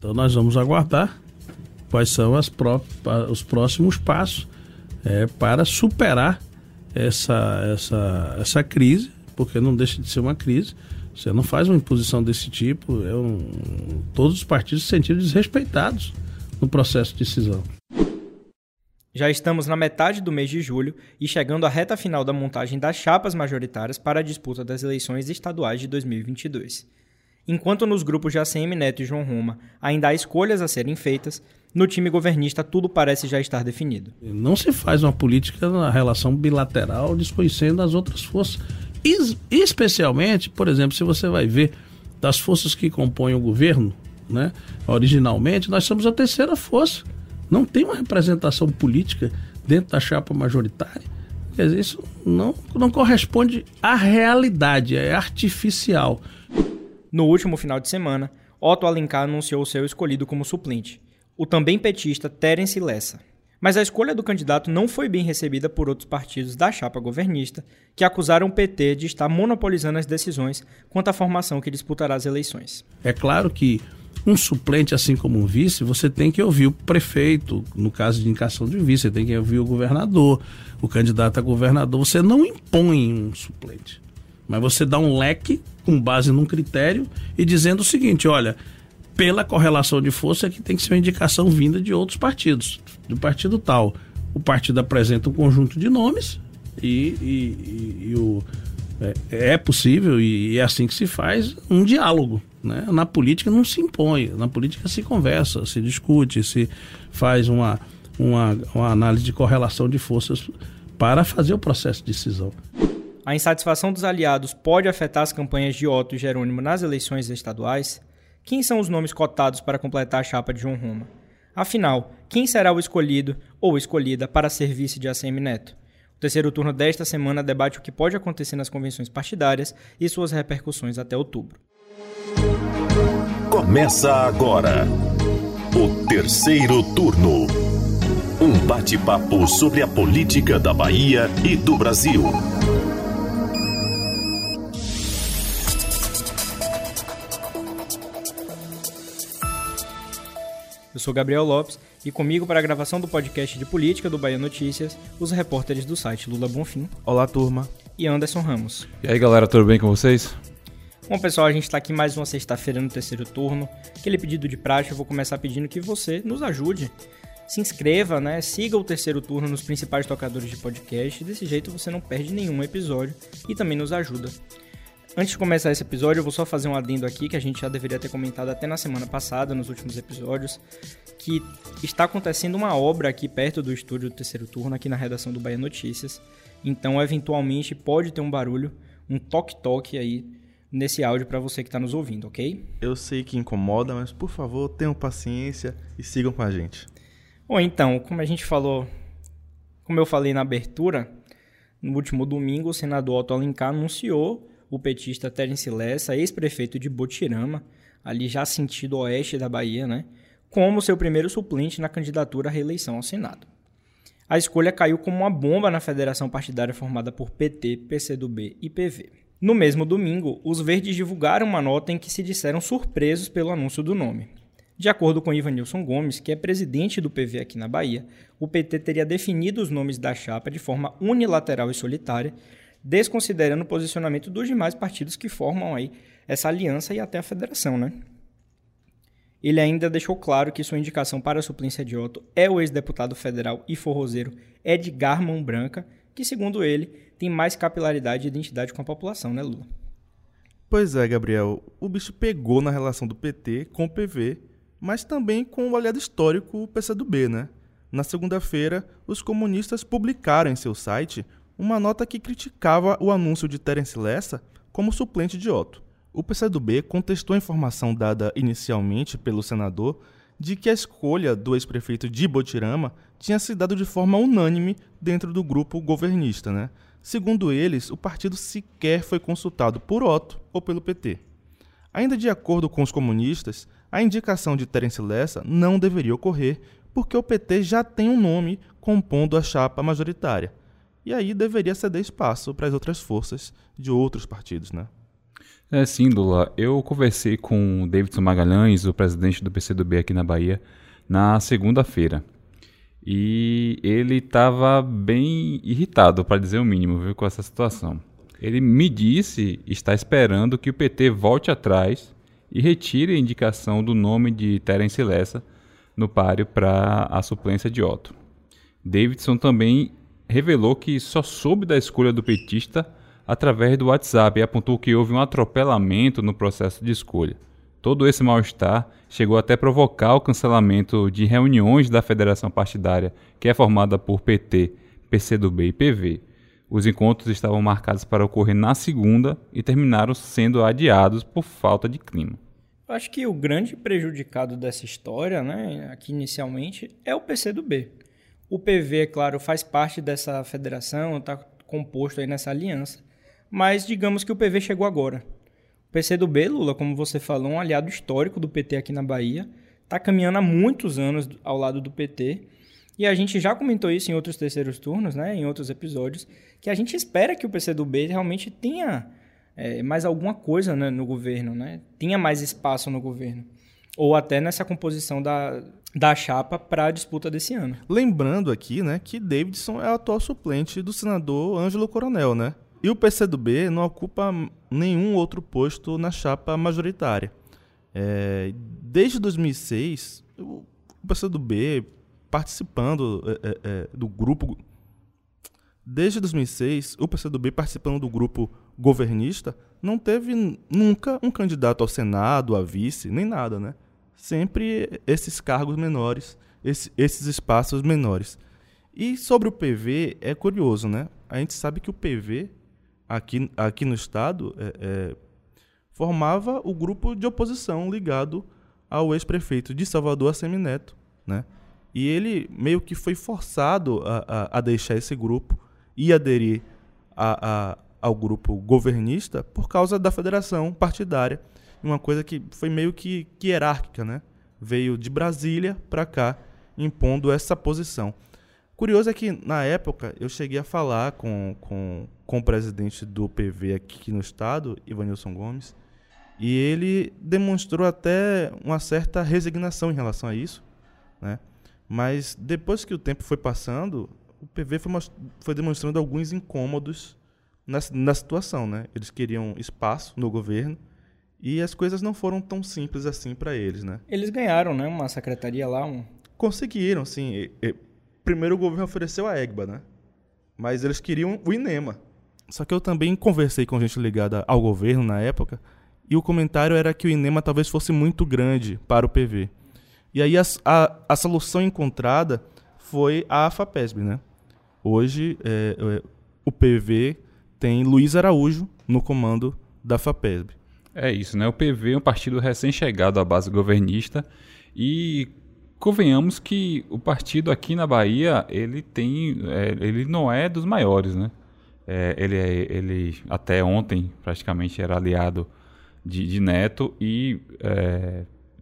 Então nós vamos aguardar quais são pró os próximos passos é, para superar essa, essa, essa crise, porque não deixa de ser uma crise. Você não faz uma imposição desse tipo, é um, todos os partidos se sentiram desrespeitados no processo de decisão. Já estamos na metade do mês de julho e chegando à reta final da montagem das chapas majoritárias para a disputa das eleições estaduais de 2022. Enquanto nos grupos de ACM Neto e João Roma ainda há escolhas a serem feitas, no time governista tudo parece já estar definido. Não se faz uma política na relação bilateral desconhecendo as outras forças. Especialmente, por exemplo, se você vai ver das forças que compõem o governo, né? originalmente, nós somos a terceira força. Não tem uma representação política dentro da chapa majoritária. Quer dizer, isso não, não corresponde à realidade, é artificial. No último final de semana, Otto Alencar anunciou seu escolhido como suplente, o também petista Terence Lessa. Mas a escolha do candidato não foi bem recebida por outros partidos da chapa governista, que acusaram o PT de estar monopolizando as decisões quanto à formação que disputará as eleições. É claro que um suplente, assim como um vice, você tem que ouvir o prefeito, no caso de indicação de vice, você tem que ouvir o governador, o candidato a governador. Você não impõe um suplente, mas você dá um leque com base num critério e dizendo o seguinte: olha, pela correlação de força que tem que ser uma indicação vinda de outros partidos, do partido tal. O partido apresenta um conjunto de nomes e, e, e, e o, é, é, possível e é assim que se faz um diálogo. Né? Na política não se impõe, na política se conversa, se discute, se faz uma, uma, uma análise de correlação de forças para fazer o processo de decisão. A insatisfação dos aliados pode afetar as campanhas de Otto e Jerônimo nas eleições estaduais? Quem são os nomes cotados para completar a chapa de João Roma? Afinal, quem será o escolhido ou escolhida para ser vice de ACM Neto? O terceiro turno desta semana debate o que pode acontecer nas convenções partidárias e suas repercussões até outubro. Começa agora o terceiro turno. Um bate-papo sobre a política da Bahia e do Brasil. Eu sou Gabriel Lopes e comigo para a gravação do podcast de política do Bahia Notícias, os repórteres do site Lula Bonfim. Olá, turma. E Anderson Ramos. E aí, galera, tudo bem com vocês? Bom, pessoal, a gente está aqui mais uma sexta-feira no terceiro turno. Aquele pedido de praxe, eu vou começar pedindo que você nos ajude. Se inscreva, né? Siga o terceiro turno nos principais tocadores de podcast. Desse jeito você não perde nenhum episódio e também nos ajuda. Antes de começar esse episódio, eu vou só fazer um adendo aqui que a gente já deveria ter comentado até na semana passada, nos últimos episódios, que está acontecendo uma obra aqui perto do estúdio do terceiro turno, aqui na redação do Bahia Notícias. Então, eventualmente, pode ter um barulho, um toque-toque aí nesse áudio para você que está nos ouvindo, ok? Eu sei que incomoda, mas por favor, tenham paciência e sigam com a gente. Bom, então, como a gente falou, como eu falei na abertura, no último domingo, o senador Otto Alencar anunciou o petista Terence Lessa, ex-prefeito de Botirama, ali já sentido oeste da Bahia, né, como seu primeiro suplente na candidatura à reeleição ao Senado. A escolha caiu como uma bomba na federação partidária formada por PT, PCdoB e PV. No mesmo domingo, os verdes divulgaram uma nota em que se disseram surpresos pelo anúncio do nome. De acordo com Ivanilson Gomes, que é presidente do PV aqui na Bahia, o PT teria definido os nomes da chapa de forma unilateral e solitária, desconsiderando o posicionamento dos demais partidos que formam aí essa aliança e até a federação, né? Ele ainda deixou claro que sua indicação para a suplência de Otto é o ex-deputado federal e forrozeiro Edgar Mão Branca, que, segundo ele, tem mais capilaridade e identidade com a população, né, Lula? Pois é, Gabriel. O bicho pegou na relação do PT com o PV, mas também com o aliado histórico, PCdoB, né? Na segunda-feira, os comunistas publicaram em seu site uma nota que criticava o anúncio de Terence Lessa como suplente de Otto. O PCdoB contestou a informação dada inicialmente pelo senador de que a escolha do ex-prefeito de Botirama tinha se dado de forma unânime dentro do grupo governista. Né? Segundo eles, o partido sequer foi consultado por Otto ou pelo PT. Ainda de acordo com os comunistas, a indicação de Terence Lessa não deveria ocorrer porque o PT já tem um nome compondo a chapa majoritária e aí deveria ceder espaço para as outras forças de outros partidos, né? É, sim, Lula. Eu conversei com o Davidson Magalhães, o presidente do PCdoB aqui na Bahia, na segunda-feira. E ele estava bem irritado, para dizer o mínimo, viu, com essa situação. Ele me disse estar esperando que o PT volte atrás e retire a indicação do nome de Terence Lessa no páreo para a suplência de Otto. Davidson também revelou que só soube da escolha do petista através do WhatsApp e apontou que houve um atropelamento no processo de escolha. Todo esse mal-estar chegou até provocar o cancelamento de reuniões da federação partidária, que é formada por PT, PCdoB e PV. Os encontros estavam marcados para ocorrer na segunda e terminaram sendo adiados por falta de clima. Eu acho que o grande prejudicado dessa história, né, aqui inicialmente, é o PCdoB. O PV, é claro, faz parte dessa federação, está composto aí nessa aliança, mas digamos que o PV chegou agora. O PCdoB, Lula, como você falou, um aliado histórico do PT aqui na Bahia, está caminhando há muitos anos ao lado do PT, e a gente já comentou isso em outros terceiros turnos, né, em outros episódios, que a gente espera que o PCdoB realmente tenha é, mais alguma coisa né, no governo, né? Tinha mais espaço no governo. Ou até nessa composição da, da chapa para a disputa desse ano. Lembrando aqui, né, que Davidson é o atual suplente do senador Ângelo Coronel, né? E o PCdoB não ocupa nenhum outro posto na chapa majoritária. É, desde 2006, o PCdoB participando é, é, é, do grupo. Desde 2006, o PCdoB participando do grupo governista, não teve nunca um candidato ao Senado, a vice, nem nada, né? Sempre esses cargos menores, esse, esses espaços menores. E sobre o PV, é curioso, né? A gente sabe que o PV, aqui, aqui no Estado, é, é, formava o grupo de oposição ligado ao ex-prefeito de Salvador, Semineto, né? E ele meio que foi forçado a, a, a deixar esse grupo e aderir a, a ao grupo governista por causa da federação partidária. Uma coisa que foi meio que, que hierárquica, né? Veio de Brasília para cá, impondo essa posição. Curioso é que, na época, eu cheguei a falar com, com, com o presidente do PV aqui no estado, Ivanilson Gomes, e ele demonstrou até uma certa resignação em relação a isso, né? Mas depois que o tempo foi passando, o PV foi, foi demonstrando alguns incômodos na, na situação, né? Eles queriam espaço no governo e as coisas não foram tão simples assim para eles, né? Eles ganharam, né? Uma secretaria lá, um... Conseguiram, sim. E, e, primeiro o governo ofereceu a EGBA, né? Mas eles queriam o INEMA. Só que eu também conversei com gente ligada ao governo na época e o comentário era que o INEMA talvez fosse muito grande para o PV. E aí a, a, a solução encontrada foi a AFAPESB, né? Hoje é, é, o PV tem Luiz Araújo no comando da FAPESB. É isso, né? O PV é um partido recém-chegado à base governista e convenhamos que o partido aqui na Bahia ele tem, é, ele não é dos maiores, né? É, ele, é, ele até ontem praticamente era aliado de, de Neto e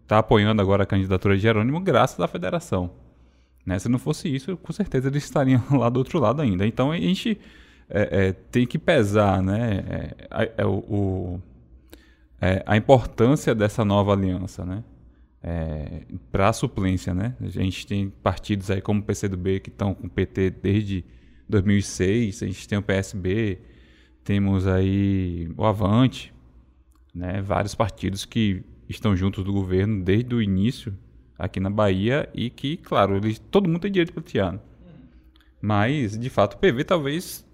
está é, apoiando agora a candidatura de Jerônimo graças à federação. Né? Se não fosse isso, com certeza eles estariam lá do outro lado ainda. Então a gente é, é, tem que pesar né, é o, é, a importância dessa nova aliança né, para a suplência. Né? A gente tem partidos aí como o PCdoB que estão com o PT desde 2006, a gente tem o PSB, temos aí o Avante, né, vários partidos que estão juntos do governo desde o início aqui na Bahia e que, claro, eles, todo mundo tem direito de pleitear. Né? Mas, de fato, o PV talvez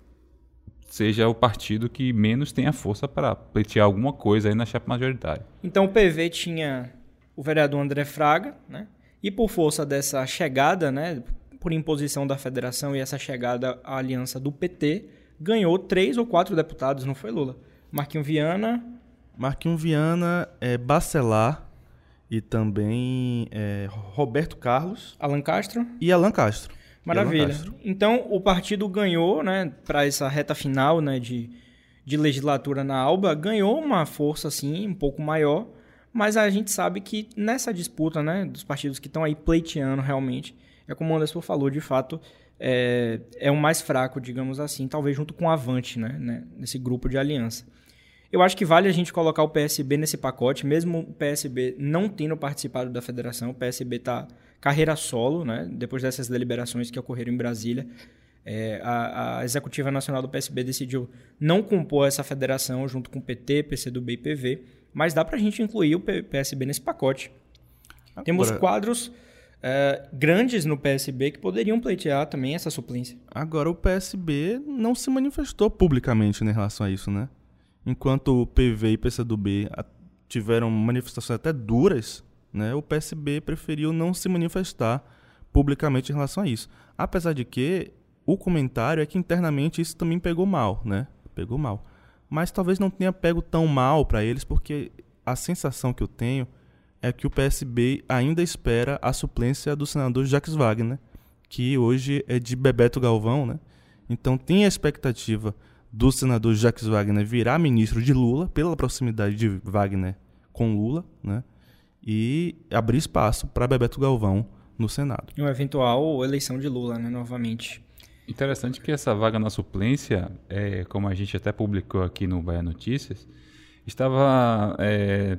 seja o partido que menos tenha força para pleitear alguma coisa aí na chapa majoritária. Então o PV tinha o vereador André Fraga, né? E por força dessa chegada, né, por imposição da federação e essa chegada à aliança do PT, ganhou três ou quatro deputados, não foi Lula? Marquinho Viana. Marquinho Viana, é, Bacelar e também é, Roberto Carlos. Alan Castro. E Alan Castro. Maravilha. Então, o partido ganhou, né, para essa reta final, né, de, de legislatura na Alba, ganhou uma força, assim, um pouco maior, mas a gente sabe que nessa disputa, né, dos partidos que estão aí pleiteando realmente, é como o Anderson falou, de fato, é, é o mais fraco, digamos assim, talvez junto com o Avante, né, né, nesse grupo de aliança. Eu acho que vale a gente colocar o PSB nesse pacote, mesmo o PSB não tendo participado da federação. O PSB está carreira solo, né? Depois dessas deliberações que ocorreram em Brasília, é, a, a, Executiva Nacional do PSB decidiu não compor essa federação junto com o PT, PCdoB e PV, mas dá para a gente incluir o PSB nesse pacote. Agora... Temos quadros é, grandes no PSB que poderiam pleitear também essa suplência. Agora, o PSB não se manifestou publicamente em relação a isso, né? enquanto o PV e PCdoB tiveram manifestações até duras, né, o PSB preferiu não se manifestar publicamente em relação a isso. Apesar de que o comentário é que internamente isso também pegou mal, né? Pegou mal. Mas talvez não tenha pego tão mal para eles, porque a sensação que eu tenho é que o PSB ainda espera a suplência do senador Jacques Wagner, que hoje é de Bebeto Galvão, né? Então tem a expectativa do senador Jacques Wagner virar ministro de Lula, pela proximidade de Wagner com Lula, né? E abrir espaço para Bebeto Galvão no Senado. Uma eventual eleição de Lula, né, novamente. Interessante que essa vaga na suplência, é, como a gente até publicou aqui no Bahia Notícias, estava é,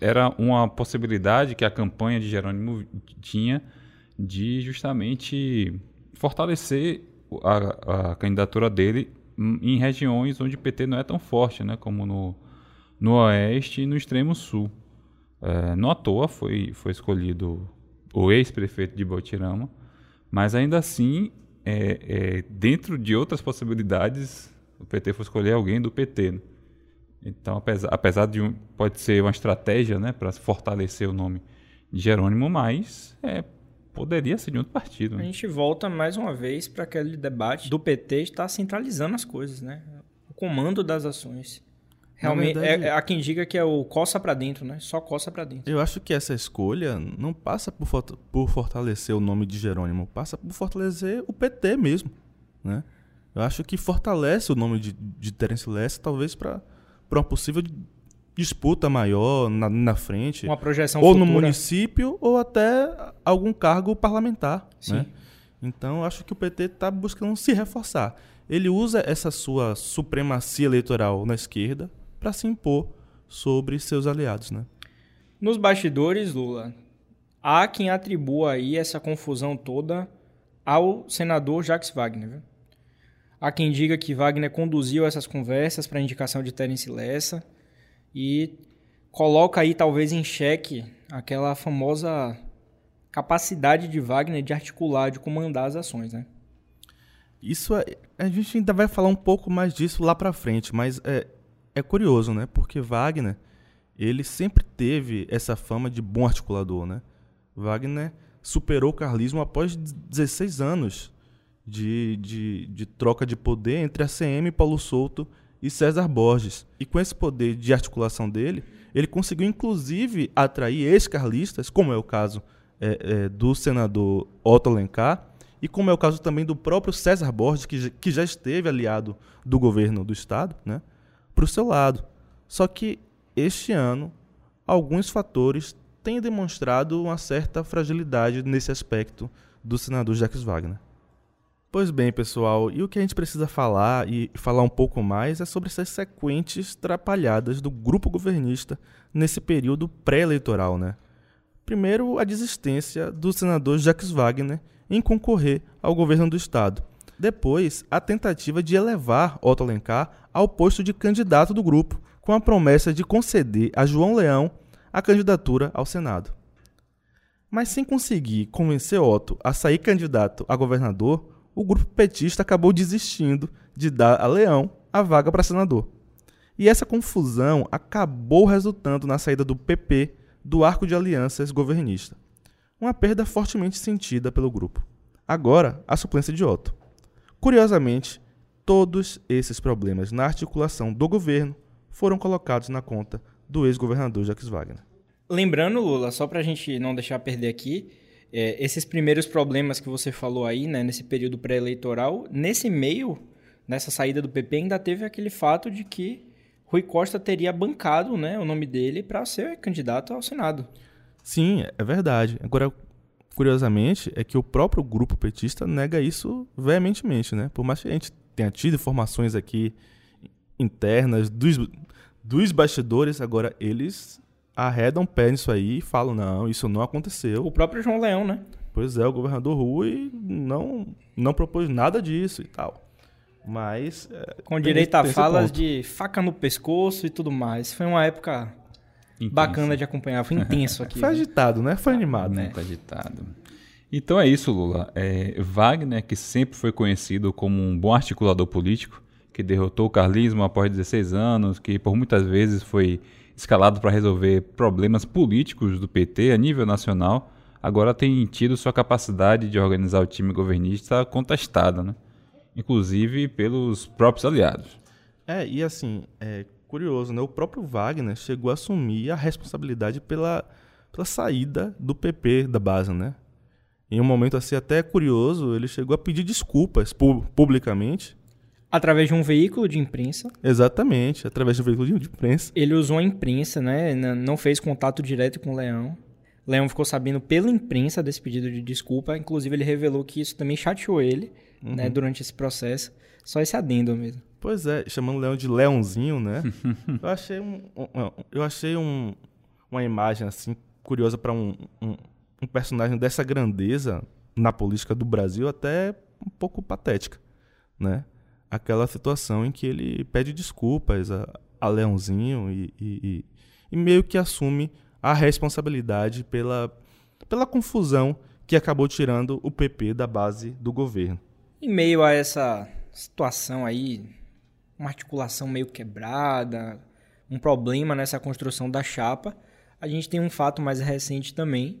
era uma possibilidade que a campanha de Jerônimo tinha de justamente fortalecer a, a candidatura dele em regiões onde o PT não é tão forte, né, como no, no Oeste e no extremo Sul. É, não à toa foi, foi escolhido o ex-prefeito de Botirama, mas ainda assim, é, é, dentro de outras possibilidades, o PT foi escolher alguém do PT. Né? Então, apesar, apesar de um, pode ser uma estratégia né, para fortalecer o nome de Jerônimo, mas é, poderia ser de outro partido. Né? A gente volta mais uma vez para aquele debate do PT estar centralizando as coisas, né? O comando das ações. Realmente, verdade, é, é, há quem diga que é o coça para dentro, né? Só coça para dentro. Eu acho que essa escolha não passa por, por fortalecer o nome de Jerônimo, passa por fortalecer o PT mesmo, né? Eu acho que fortalece o nome de, de Terence Lessa, talvez para uma possível disputa maior na, na frente. Uma projeção Ou futura. no município, ou até algum cargo parlamentar. Né? Então, acho que o PT está buscando se reforçar. Ele usa essa sua supremacia eleitoral na esquerda para se impor sobre seus aliados. Né? Nos bastidores, Lula, há quem atribua aí essa confusão toda ao senador Jacques Wagner. Viu? Há quem diga que Wagner conduziu essas conversas para a indicação de Terence Lessa e coloca aí talvez em xeque aquela famosa capacidade de Wagner de articular, de comandar as ações, né? Isso é, a gente ainda vai falar um pouco mais disso lá para frente, mas é, é curioso, né? Porque Wagner ele sempre teve essa fama de bom articulador, né? Wagner superou o carlismo após 16 anos de, de, de troca de poder entre a CM, Paulo Souto e César Borges. E com esse poder de articulação dele, ele conseguiu inclusive atrair ex-carlistas, como é o caso é, é, do senador Otto Alencar, e como é o caso também do próprio César Borges, que, que já esteve aliado do governo do Estado, né, para o seu lado. Só que este ano, alguns fatores têm demonstrado uma certa fragilidade nesse aspecto do senador Jacques Wagner. Pois bem, pessoal, e o que a gente precisa falar e falar um pouco mais é sobre essas sequentes trapalhadas do grupo governista nesse período pré-eleitoral, né? Primeiro, a desistência do senador Jacques Wagner em concorrer ao governo do estado. Depois, a tentativa de elevar Otto Alencar ao posto de candidato do grupo, com a promessa de conceder a João Leão a candidatura ao Senado. Mas sem conseguir convencer Otto a sair candidato a governador, o grupo petista acabou desistindo de dar a Leão a vaga para senador. E essa confusão acabou resultando na saída do PP do arco de alianças governista. Uma perda fortemente sentida pelo grupo. Agora, a suplência de Otto. Curiosamente, todos esses problemas na articulação do governo foram colocados na conta do ex-governador Jacques Wagner. Lembrando, Lula, só para a gente não deixar perder aqui, é, esses primeiros problemas que você falou aí, né, nesse período pré-eleitoral, nesse meio, nessa saída do PP, ainda teve aquele fato de que Rui Costa teria bancado né, o nome dele para ser candidato ao Senado. Sim, é verdade. Agora, curiosamente, é que o próprio grupo petista nega isso veementemente, né? Por mais que a gente tenha tido informações aqui internas dos, dos bastidores, agora eles arredam pé nisso aí e falam: não, isso não aconteceu. O próprio João Leão, né? Pois é, o governador Rui não, não propôs nada disso e tal. Mas. É, Com direito a falas de faca no pescoço e tudo mais. Foi uma época Intenso. bacana de acompanhar, foi intenso aqui. foi agitado, né? Foi animado, né? Muito agitado. Então é isso, Lula. É, Wagner, que sempre foi conhecido como um bom articulador político, que derrotou o carlismo após 16 anos, que por muitas vezes foi escalado para resolver problemas políticos do PT a nível nacional, agora tem tido sua capacidade de organizar o time governista contestada, né? inclusive pelos próprios aliados. É, e assim, é curioso, né? O próprio Wagner chegou a assumir a responsabilidade pela, pela saída do PP da base, né? Em um momento assim até curioso, ele chegou a pedir desculpas pu publicamente. Através de um veículo de imprensa. Exatamente, através de um veículo de imprensa. Ele usou a imprensa, né? Não fez contato direto com o Leão. Leão ficou sabendo pela imprensa desse pedido de desculpa. Inclusive, ele revelou que isso também chateou ele né, uhum. né, durante esse processo. Só esse adendo mesmo. Pois é, chamando o Leão de Leãozinho, né? eu achei, um, um eu achei um, uma imagem assim curiosa para um, um um personagem dessa grandeza na política do Brasil até um pouco patética, né? Aquela situação em que ele pede desculpas a, a Leãozinho e, e, e, meio que assume a responsabilidade pela, pela confusão que acabou tirando o PP da base do governo. Em meio a essa situação aí, uma articulação meio quebrada, um problema nessa construção da chapa, a gente tem um fato mais recente também,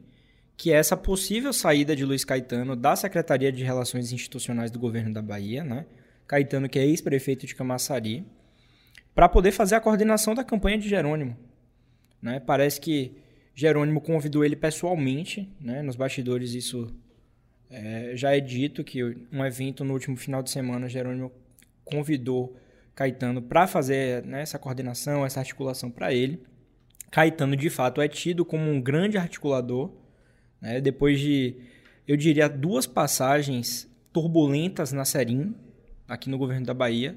que é essa possível saída de Luiz Caetano da Secretaria de Relações Institucionais do Governo da Bahia, né? Caetano, que é ex-prefeito de Camaçari, para poder fazer a coordenação da campanha de Jerônimo. Né? Parece que Jerônimo convidou ele pessoalmente, né? nos bastidores isso é, já é dito, que um evento no último final de semana, Jerônimo convidou Caetano para fazer né, essa coordenação, essa articulação para ele. Caetano, de fato, é tido como um grande articulador, né? Depois de, eu diria, duas passagens turbulentas na Serim, aqui no governo da Bahia,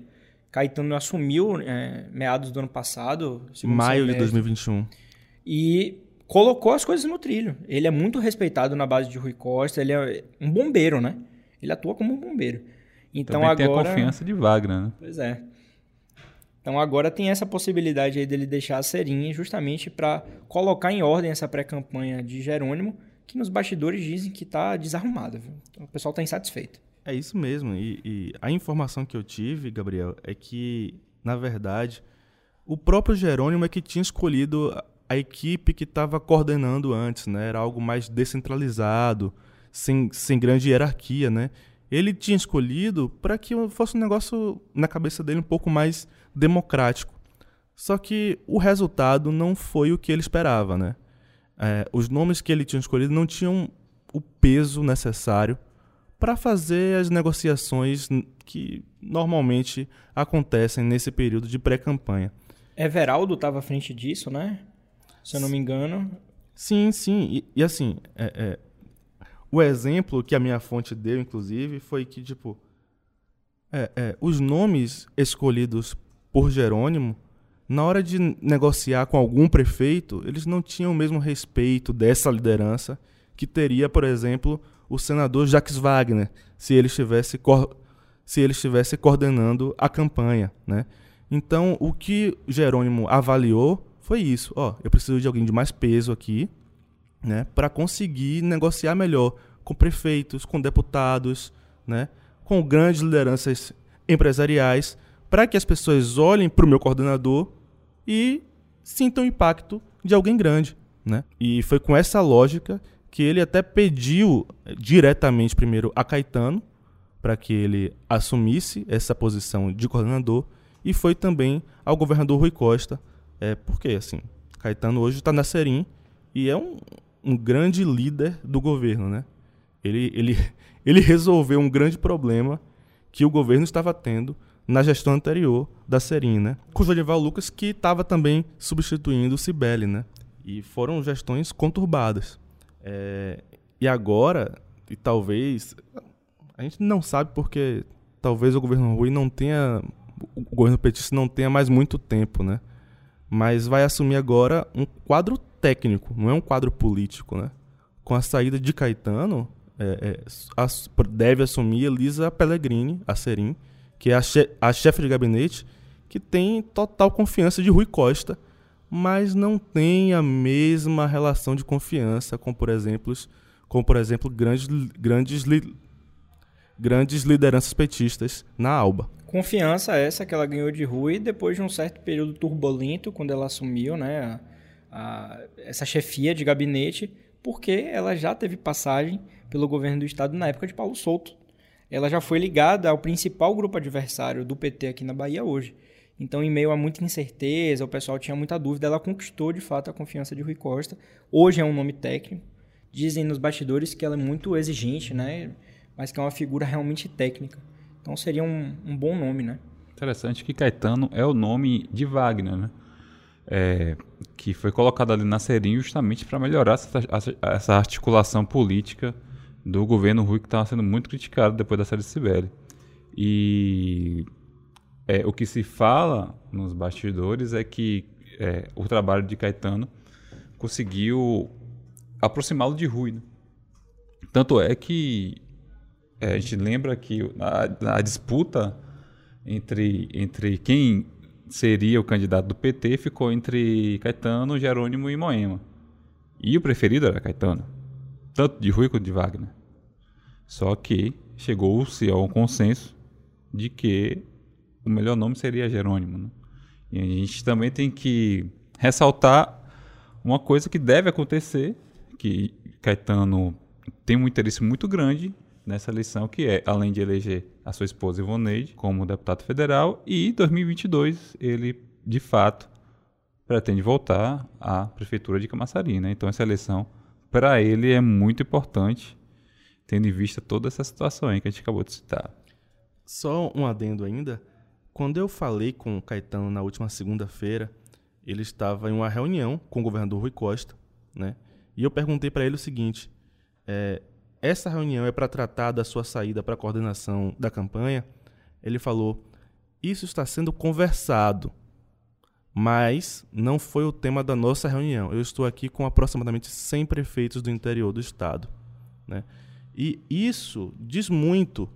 Caetano assumiu é, meados do ano passado. Maio de 2021. E colocou as coisas no trilho. Ele é muito respeitado na base de Rui Costa, ele é um bombeiro, né? Ele atua como um bombeiro. Então Também agora. Tem a confiança de Wagner, né? Pois é. Então agora tem essa possibilidade aí dele deixar a serinha justamente para colocar em ordem essa pré-campanha de Jerônimo que nos bastidores dizem que está desarrumada. Então, o pessoal está insatisfeito. É isso mesmo. E, e, a informação que eu tive, Gabriel, é que, na verdade, o próprio Jerônimo é que tinha escolhido a equipe que estava coordenando antes, né? Era algo mais descentralizado, sem, sem grande hierarquia, né? Ele tinha escolhido para que fosse um negócio, na cabeça dele, um pouco mais democrático. Só que o resultado não foi o que ele esperava, né? é, os nomes que ele tinha escolhido não tinham o peso necessário para fazer as negociações que normalmente acontecem nesse período de pré-campanha. Everaldo estava à frente disso, né? Se eu não me engano. Sim, sim. E, e assim, é, é, o exemplo que a minha fonte deu, inclusive, foi que, tipo, é, é, os nomes escolhidos por Jerônimo na hora de negociar com algum prefeito, eles não tinham o mesmo respeito dessa liderança que teria, por exemplo, o senador Jacques Wagner, se ele estivesse, se ele estivesse coordenando a campanha. Né? Então, o que Jerônimo avaliou foi isso: ó, eu preciso de alguém de mais peso aqui né, para conseguir negociar melhor com prefeitos, com deputados, né, com grandes lideranças empresariais, para que as pessoas olhem para o meu coordenador e sinta o impacto de alguém grande. Né? E foi com essa lógica que ele até pediu eh, diretamente primeiro a Caetano para que ele assumisse essa posição de coordenador e foi também ao governador Rui Costa, é, porque assim, Caetano hoje está na Serim e é um, um grande líder do governo, né? Ele, ele, ele resolveu um grande problema que o governo estava tendo na gestão anterior da Serim, né? Com o Jodival Lucas, que estava também substituindo o Cibele, né? E foram gestões conturbadas. É, e agora, e talvez, a gente não sabe porque talvez o governo Rui não tenha, o governo petista não tenha mais muito tempo, né? mas vai assumir agora um quadro técnico, não é um quadro político, né? Com a saída de Caetano, é, é, deve assumir Elisa Pellegrini, a Serim, que é a, che a chefe de gabinete, que tem total confiança de Rui Costa, mas não tem a mesma relação de confiança com, por exemplo, com, por exemplo grandes, grandes, li grandes lideranças petistas na Alba. Confiança essa que ela ganhou de Rui depois de um certo período turbulento, quando ela assumiu né, a, a, essa chefia de gabinete, porque ela já teve passagem pelo governo do estado na época de Paulo Souto. Ela já foi ligada ao principal grupo adversário do PT aqui na Bahia hoje. Então, em meio a muita incerteza, o pessoal tinha muita dúvida, ela conquistou de fato a confiança de Rui Costa. Hoje é um nome técnico. Dizem nos bastidores que ela é muito exigente, né? Mas que é uma figura realmente técnica. Então seria um, um bom nome, né? Interessante que Caetano é o nome de Wagner, né? É, que foi colocado ali na Serinho justamente para melhorar essa, essa articulação política do governo Rui que estava sendo muito criticado depois da série Sibeli. E é, o que se fala nos bastidores é que é, o trabalho de Caetano conseguiu aproximá-lo de Rui. Né? Tanto é que é, a gente lembra que na, na, disputa entre, entre quem seria o candidato do PT ficou entre Caetano, Jerônimo e Moema. E o preferido era Caetano tanto de Rui quanto de Wagner. Só que chegou-se a um consenso de que o melhor nome seria Jerônimo. Né? E a gente também tem que ressaltar uma coisa que deve acontecer, que Caetano tem um interesse muito grande nessa eleição, que é, além de eleger a sua esposa Ivoneide como deputado federal, e em 2022 ele, de fato, pretende voltar à prefeitura de Camaçari. Né? Então essa eleição para ele é muito importante, tendo em vista toda essa situação aí que a gente acabou de citar. Só um adendo ainda. Quando eu falei com o Caetano na última segunda-feira, ele estava em uma reunião com o governador Rui Costa, né? E eu perguntei para ele o seguinte: é, essa reunião é para tratar da sua saída para a coordenação da campanha? Ele falou: isso está sendo conversado mas não foi o tema da nossa reunião. Eu estou aqui com aproximadamente 100 prefeitos do interior do estado. Né? E isso diz muito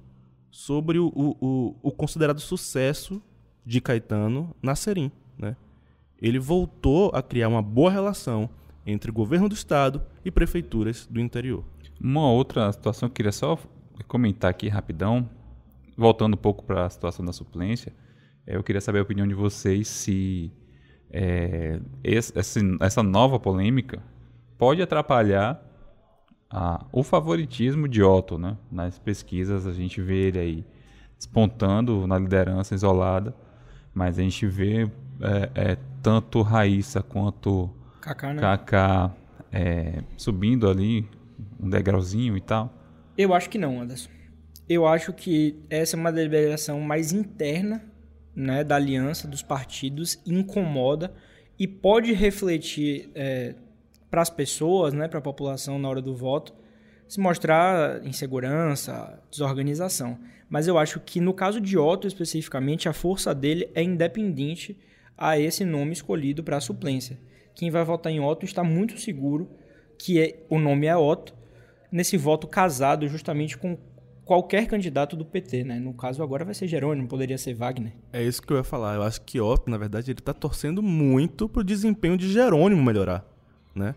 sobre o, o, o considerado sucesso de Caetano na Serim. Né? Ele voltou a criar uma boa relação entre governo do estado e prefeituras do interior. Uma outra situação que eu queria só comentar aqui rapidão, voltando um pouco para a situação da suplência, eu queria saber a opinião de vocês se é, esse, essa nova polêmica pode atrapalhar a, o favoritismo de Otto. Né? Nas pesquisas a gente vê ele aí despontando na liderança isolada, mas a gente vê é, é, tanto Raíssa quanto Kaká, né? Kaká é, subindo ali um degrauzinho e tal. Eu acho que não, Anderson. Eu acho que essa é uma deliberação mais interna né, da aliança dos partidos incomoda e pode refletir é, para as pessoas, né, para a população na hora do voto, se mostrar insegurança, desorganização. Mas eu acho que no caso de Otto especificamente, a força dele é independente a esse nome escolhido para a suplência. Quem vai votar em Otto está muito seguro que é, o nome é Otto, nesse voto casado justamente com qualquer candidato do PT, né? No caso agora vai ser Jerônimo, poderia ser Wagner. É isso que eu ia falar. Eu acho que Otto, na verdade, ele tá torcendo muito pro desempenho de Jerônimo melhorar, né?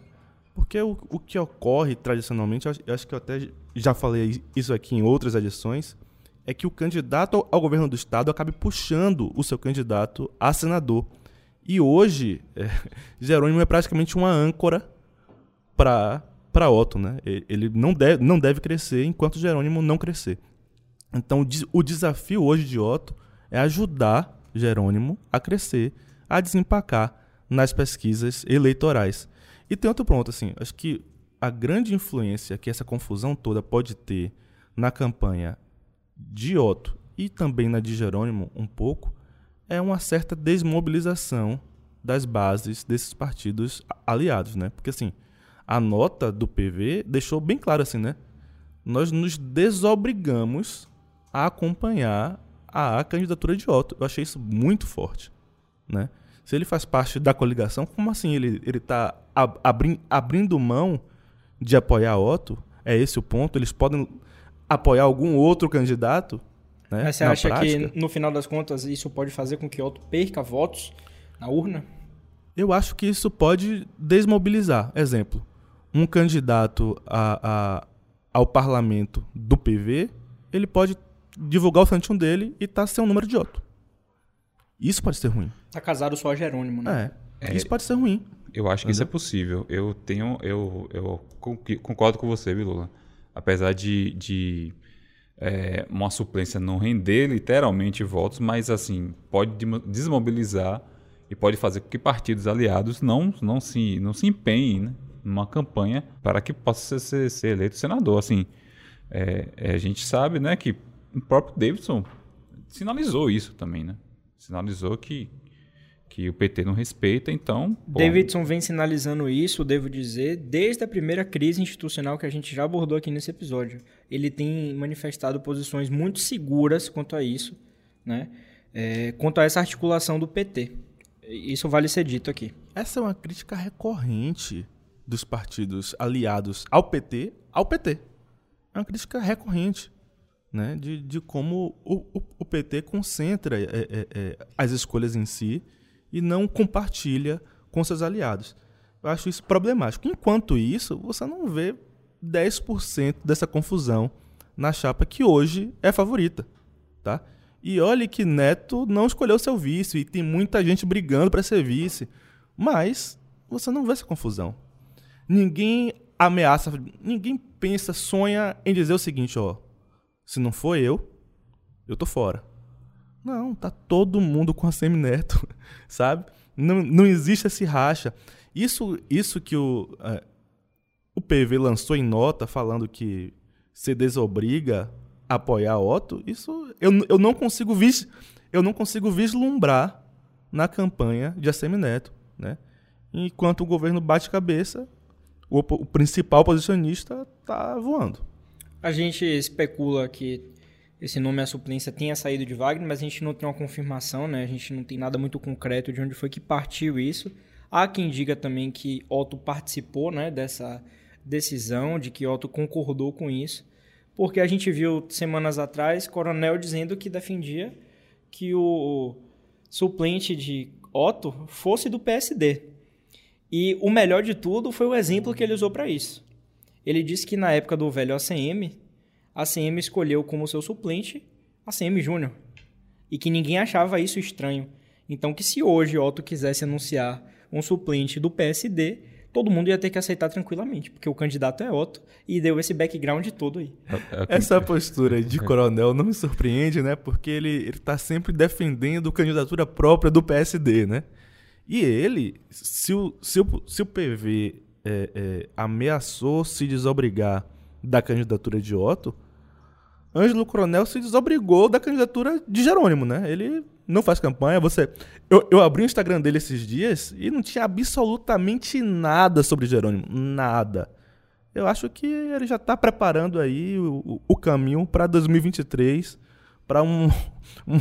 Porque o, o que ocorre tradicionalmente, eu acho que eu até já falei isso aqui em outras edições, é que o candidato ao governo do estado acabe puxando o seu candidato a senador. E hoje, é, Jerônimo é praticamente uma âncora para para Otto, né? Ele não deve, não deve crescer enquanto Jerônimo não crescer. Então, o desafio hoje de Otto é ajudar Jerônimo a crescer, a desempacar nas pesquisas eleitorais. E tem outro ponto, assim, acho que a grande influência que essa confusão toda pode ter na campanha de Otto e também na de Jerônimo um pouco é uma certa desmobilização das bases desses partidos aliados, né? Porque assim, a nota do PV deixou bem claro assim, né? Nós nos desobrigamos a acompanhar a candidatura de Otto. Eu achei isso muito forte, né? Se ele faz parte da coligação, como assim ele está abri, abrindo mão de apoiar Otto? É esse o ponto? Eles podem apoiar algum outro candidato? Né, Mas você acha prática? que, no final das contas, isso pode fazer com que Otto perca votos na urna? Eu acho que isso pode desmobilizar. Exemplo, um candidato a, a, ao parlamento do PV, ele pode divulgar o santinho dele e tá sem o número de Otto. Isso pode ser ruim. Tá casado só a Jerônimo, né? É. é isso pode ser ruim. Eu acho que Entendeu? isso é possível. Eu tenho. Eu, eu concordo com você, Lula. Apesar de, de é, uma suplência não render literalmente votos, mas assim, pode desmobilizar e pode fazer com que partidos aliados não, não, se, não se empenhem né, numa campanha para que possa ser, ser eleito senador. Assim, é, é, a gente sabe né, que o próprio Davidson sinalizou isso também, né? Sinalizou que, que o PT não respeita, então. Bom. Davidson vem sinalizando isso, devo dizer, desde a primeira crise institucional que a gente já abordou aqui nesse episódio. Ele tem manifestado posições muito seguras quanto a isso, né? É, quanto a essa articulação do PT. Isso vale ser dito aqui. Essa é uma crítica recorrente dos partidos aliados ao PT, ao PT. É uma crítica recorrente né, de, de como o, o, o PT concentra é, é, é, as escolhas em si e não compartilha com seus aliados. Eu acho isso problemático. Enquanto isso, você não vê 10% dessa confusão na chapa que hoje é favorita. Tá? E olhe que Neto não escolheu seu vice e tem muita gente brigando para ser vice. Mas você não vê essa confusão. Ninguém ameaça, ninguém pensa, sonha em dizer o seguinte, ó, se não for eu, eu tô fora. Não, tá todo mundo com a Semineto, sabe? Não, não existe esse racha. Isso, isso que o, é, o PV lançou em nota falando que se desobriga apoiar Otto, isso eu, eu não consigo vis, eu não consigo vislumbrar na campanha de Assemineto, né? Enquanto o governo bate cabeça, o, o principal posicionista está voando. A gente especula que esse nome a suplência tenha saído de Wagner, mas a gente não tem uma confirmação, né? A gente não tem nada muito concreto de onde foi que partiu isso. Há quem diga também que Otto participou, né, dessa decisão, de que Otto concordou com isso porque a gente viu semanas atrás Coronel dizendo que defendia que o suplente de Otto fosse do PSD. E o melhor de tudo foi o exemplo que ele usou para isso. Ele disse que na época do velho ACM, a ACM escolheu como seu suplente ACM Júnior. E que ninguém achava isso estranho. Então que se hoje Otto quisesse anunciar um suplente do PSD, todo mundo ia ter que aceitar tranquilamente, porque o candidato é Otto e deu esse background todo aí. É, é Essa postura de coronel não me surpreende, né? Porque ele está sempre defendendo a candidatura própria do PSD, né? E ele, se o, se o, se o PV é, é, ameaçou se desobrigar da candidatura de Otto, Ângelo Coronel se desobrigou da candidatura de Jerônimo, né? Ele não faz campanha. Você, eu, eu abri o Instagram dele esses dias e não tinha absolutamente nada sobre Jerônimo, nada. Eu acho que ele já está preparando aí o, o caminho para 2023, para um, um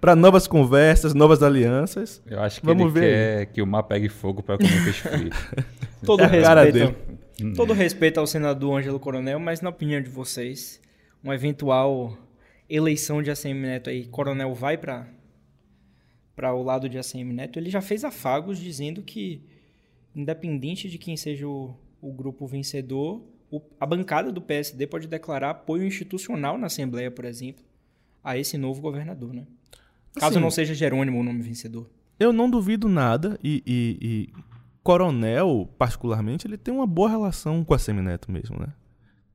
para novas conversas, novas alianças. Eu acho que Vamos ele ver. quer que o mar pegue fogo para comer peixe frito. todo é respeito, todo respeito ao senador Ângelo Coronel, mas na opinião de vocês, uma eventual eleição de ACM Neto aí, Coronel vai para para o lado de ACM Neto, ele já fez afagos dizendo que independente de quem seja o, o grupo vencedor, o, a bancada do PSD pode declarar apoio institucional na Assembleia, por exemplo, a esse novo governador, né? Caso assim, não seja Jerônimo o nome vencedor. Eu não duvido nada e, e, e, Coronel, particularmente, ele tem uma boa relação com a Semineto mesmo, né?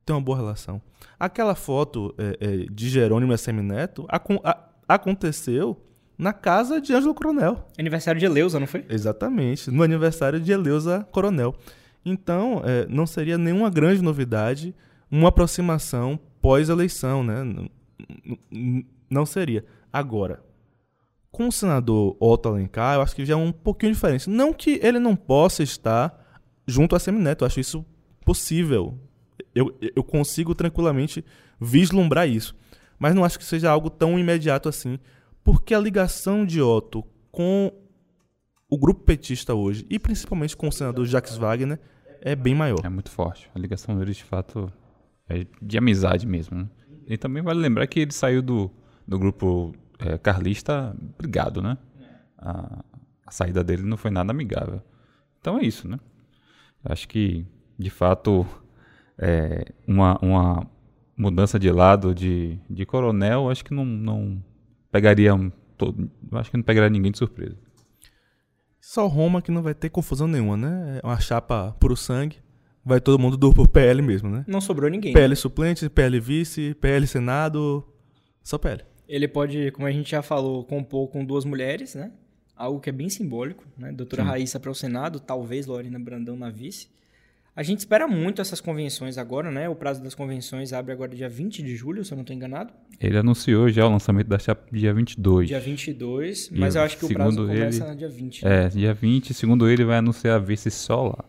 Tem uma boa relação. Aquela foto é, é, de Jerônimo e Semineto a, a, aconteceu na casa de Ângelo Coronel. Aniversário de Eleusa, não foi? Exatamente, no aniversário de Eleusa Coronel. Então, é, não seria nenhuma grande novidade uma aproximação pós-eleição, né? Não seria. Agora, com o senador Otto Alencar, eu acho que já é um pouquinho diferente. Não que ele não possa estar junto a Semineto, eu acho isso possível. Eu, eu consigo tranquilamente vislumbrar isso. Mas não acho que seja algo tão imediato assim, porque a ligação de Otto com o grupo petista hoje, e principalmente com o senador Jacques Wagner, é bem maior. É muito forte. A ligação deles, de fato, é de amizade mesmo. Né? E também vale lembrar que ele saiu do, do grupo é, carlista brigado, né? A, a saída dele não foi nada amigável. Então é isso, né? Acho que, de fato, é, uma, uma mudança de lado de, de coronel, acho que não, não pegaria todo, acho que não pegaria ninguém de surpresa. Só Roma que não vai ter confusão nenhuma, né? É uma chapa puro sangue. Vai todo mundo do por PL mesmo, né? Não sobrou ninguém. PL suplente, PL vice, PL senado, só PL. Ele pode, como a gente já falou, compor com duas mulheres, né? Algo que é bem simbólico, né? Doutora Sim. Raíssa para o Senado, talvez Lorena Brandão na vice. A gente espera muito essas convenções agora, né? O prazo das convenções abre agora dia 20 de julho, se eu não estou enganado. Ele anunciou já o lançamento da chapa dia 22. Dia 22, mas E eu acho que o prazo começa ele- no dia 20. né? É, dia 20, segundo ele, vai anunciar a vice só lá.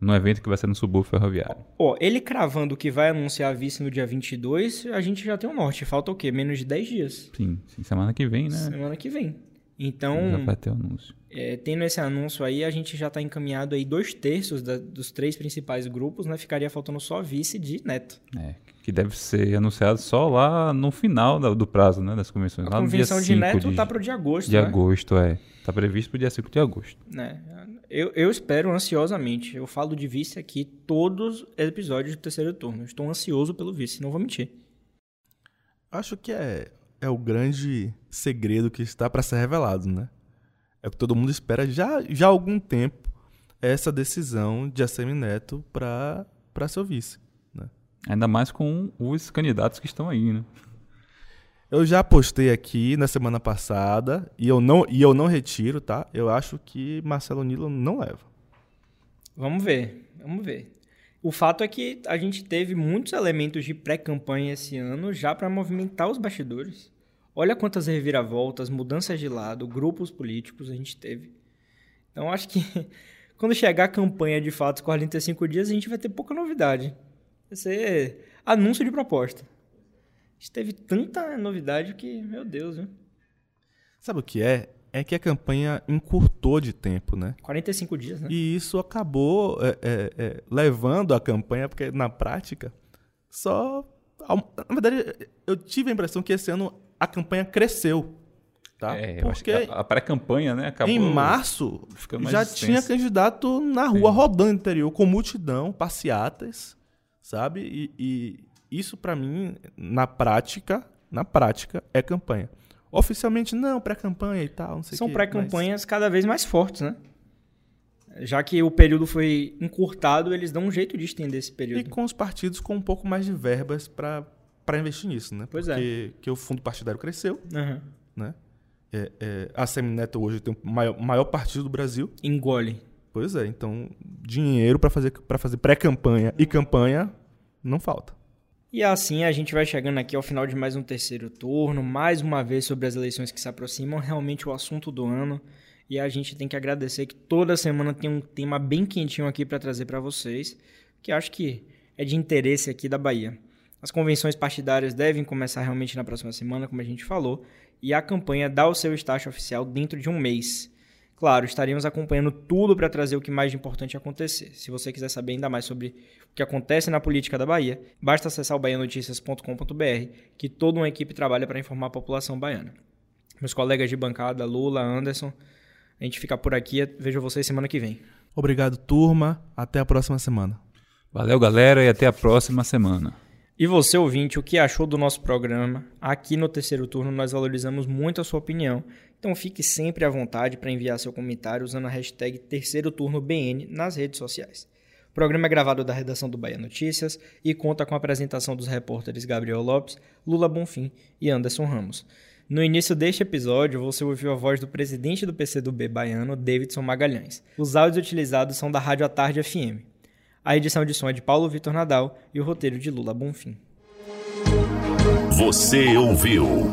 Num evento que vai ser no subúrbio ferroviário. Ó, ele cravando que vai anunciar a vice no dia 22, a gente já tem um norte. Falta o quê? Menos de 10 dias. Sim, sim, semana que vem, né? Semana que vem. Então, Já vai ter o anúncio. É, tendo esse anúncio aí, a gente já está encaminhado aí dois terços da- dos três principais grupos, né? Ficaria faltando só vice de Neto. É, que deve ser anunciado só lá no final da- do prazo, né? Das convenções. A lá no convenção de 5 Neto de, tá pro dia agosto, de né? agosto, é. Tá previsto pro dia 5 de agosto. Né? Eu, eu espero ansiosamente. Eu falo de vice aqui todos os episódios do terceiro turno. Eu Estou ansioso pelo vice, não vou mentir. Acho que é, é o grande segredo que está para ser revelado, né? É o que todo mundo espera já, já há algum tempo essa decisão de ACM Neto para seu vice. Né? Ainda mais com os candidatos que estão aí, né? Eu já postei aqui na semana passada e eu não, e eu não retiro, tá? Eu acho que Marcelo Nilo não leva. Vamos ver, vamos ver. O fato é que a gente teve muitos elementos de pré-campanha esse ano já para movimentar os bastidores. Olha quantas reviravoltas, mudanças de lado, grupos políticos a gente teve. Então acho que quando chegar a campanha de fato, os 45 dias, a gente vai ter pouca novidade. Vai ser anúncio de proposta. A gente teve tanta novidade que, meu Deus, viu? Sabe o que é? É que a campanha encurtou de tempo, né? 45 dias, né? E isso acabou é, é, é, levando a campanha, porque na prática, só. Na verdade, eu tive a impressão que esse ano a campanha cresceu. Tá? É, eu acho porque que a, a pré-campanha, né? Acabou em março já extensa. tinha candidato na rua rodando no interior, com multidão, passeatas, sabe? E, e isso, pra mim, na prática, na prática, é campanha. Oficialmente, não, pré-campanha e tal, não sei o São pré-campanhas cada vez mais fortes, né? Já que o período foi encurtado, eles dão um jeito de estender esse E período. com os partidos com um pouco mais de verbas para investir nisso, né? Pois é. Porque que o fundo partidário cresceu, Aham. né? É, é, a Semineto hoje tem o maior, maior partido do Brasil. Engole. Pois é, então dinheiro para fazer, pra fazer pré-campanha e campanha não falta. E assim a gente vai chegando aqui ao final de mais um terceiro turno, mais uma vez sobre as eleições que se aproximam, realmente o assunto do ano. E a gente tem que agradecer que toda semana tem um tema bem quentinho aqui para trazer para vocês, que acho que é de interesse aqui da Bahia. As convenções partidárias devem começar realmente na próxima semana, como a gente falou, e a campanha dá o seu estágio oficial dentro de um mês. Claro, estaremos acompanhando tudo para trazer o que mais de importante acontecer. Se você quiser saber ainda mais sobre o que acontece na política da Bahia, basta acessar o baianoticias.com.br, que toda uma equipe trabalha para informar a população baiana. Meus colegas de bancada, Lula, Anderson, a gente fica por aqui. Vejo vocês semana que vem. Obrigado, turma. Até a próxima semana. Valeu, galera, e até a próxima semana. E você, ouvinte, o que achou do nosso programa? Aqui no terceiro turno nós valorizamos muito a sua opinião. Então fique sempre à vontade para enviar seu comentário usando a hashtag terceiro turno BN nas redes sociais. O programa é gravado da redação do Bahia Notícias e conta com a apresentação dos repórteres Gabriel Lopes, Lula Bonfim e Anderson Ramos. No início deste episódio, você ouviu a voz do presidente do PCdoB baiano, Davidson Magalhães. Os áudios utilizados são da Rádio à Tarde FM. A edição de som é de Paulo Vitor Nadal e o roteiro de Lula Bonfim. Você ouviu